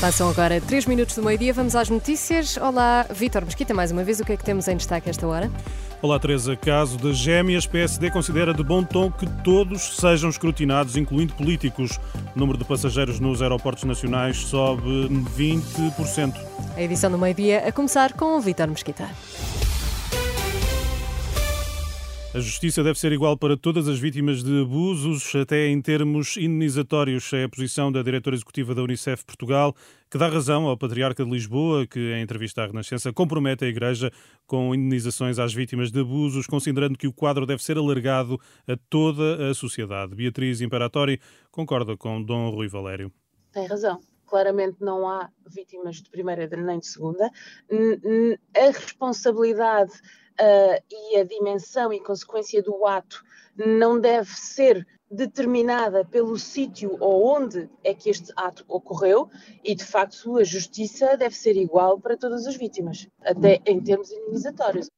Passam agora 3 minutos do meio-dia, vamos às notícias. Olá, Vítor Mesquita, mais uma vez, o que é que temos em destaque esta hora? Olá, Teresa. Caso das gêmeas, PSD considera de bom tom que todos sejam escrutinados, incluindo políticos. O número de passageiros nos aeroportos nacionais sobe 20%. A edição do meio-dia a começar com o Vítor Mesquita. A justiça deve ser igual para todas as vítimas de abusos, até em termos indenizatórios. É a posição da diretora executiva da Unicef Portugal, que dá razão ao Patriarca de Lisboa, que, em entrevista à Renascença, compromete a Igreja com indenizações às vítimas de abusos, considerando que o quadro deve ser alargado a toda a sociedade. Beatriz Imperatori concorda com Dom Rui Valério. Tem razão claramente não há vítimas de primeira nem de segunda. A responsabilidade uh, e a dimensão e consequência do ato não deve ser determinada pelo sítio ou onde é que este ato ocorreu e, de facto, a justiça deve ser igual para todas as vítimas, até em termos indenizatórios.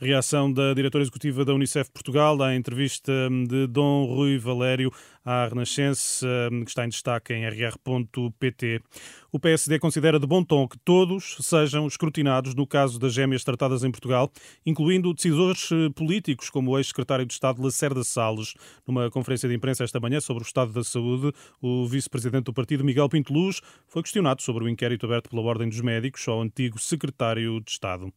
Reação da diretora executiva da Unicef Portugal à entrevista de Dom Rui Valério à Renascença, que está em destaque em rr.pt. O PSD considera de bom tom que todos sejam escrutinados no caso das gêmeas tratadas em Portugal, incluindo decisores eh, políticos, como o ex-secretário de Estado Lacerda Salles. Numa conferência de imprensa esta manhã sobre o estado da saúde, o vice-presidente do partido, Miguel Pinto Luz, foi questionado sobre o inquérito aberto pela Ordem dos Médicos ao antigo secretário de Estado.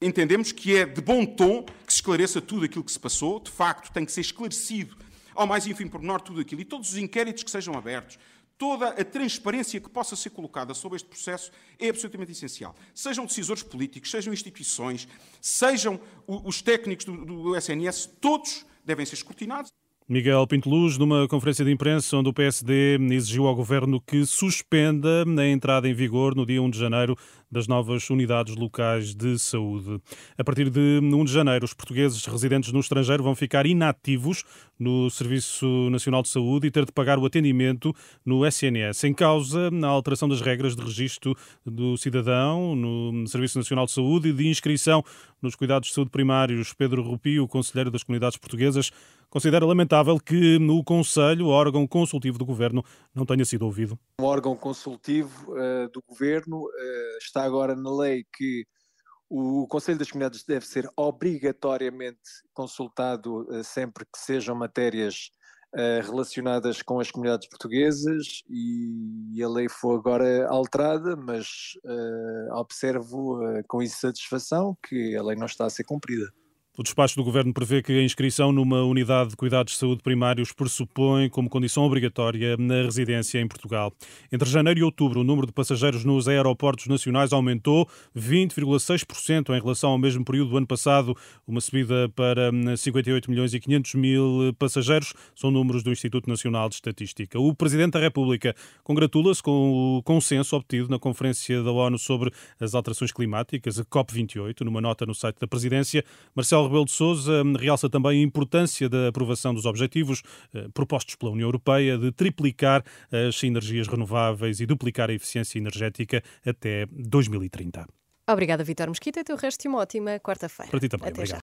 Entendemos que é de bom tom que se esclareça tudo aquilo que se passou, de facto tem que ser esclarecido ao mais ínfimo pormenor tudo aquilo, e todos os inquéritos que sejam abertos, toda a transparência que possa ser colocada sobre este processo é absolutamente essencial. Sejam decisores políticos, sejam instituições, sejam os técnicos do, do SNS, todos devem ser escrutinados. Miguel Pinto Luz, numa conferência de imprensa onde o PSD exigiu ao governo que suspenda a entrada em vigor no dia 1 de janeiro das novas unidades locais de saúde. A partir de 1 de janeiro, os portugueses residentes no estrangeiro vão ficar inativos no Serviço Nacional de Saúde e ter de pagar o atendimento no SNS. Em causa, a alteração das regras de registro do cidadão no Serviço Nacional de Saúde e de inscrição nos cuidados de saúde primários. Pedro Rupio, conselheiro das comunidades portuguesas, considera lamentável que no Conselho, órgão consultivo do Governo, não tenha sido ouvido. O órgão consultivo uh, do Governo uh, está agora na lei que o Conselho das Comunidades deve ser obrigatoriamente consultado uh, sempre que sejam matérias relacionadas com as comunidades portuguesas e a lei foi agora alterada, mas observo com insatisfação que a lei não está a ser cumprida. O despacho do Governo prevê que a inscrição numa unidade de cuidados de saúde primários pressupõe como condição obrigatória na residência em Portugal. Entre janeiro e outubro, o número de passageiros nos aeroportos nacionais aumentou 20,6% em relação ao mesmo período do ano passado, uma subida para 58 milhões e 500 mil passageiros, são números do Instituto Nacional de Estatística. O Presidente da República congratula-se com o consenso obtido na Conferência da ONU sobre as alterações climáticas, a COP28, numa nota no site da Presidência. Marcelo Rebelo de Sousa hum, realça também a importância da aprovação dos objetivos eh, propostos pela União Europeia de triplicar as energias renováveis e duplicar a eficiência energética até 2030. Obrigada, Vitor Mosquita. E o resto de uma ótima quarta-feira. Para ti também. Até obrigado. já.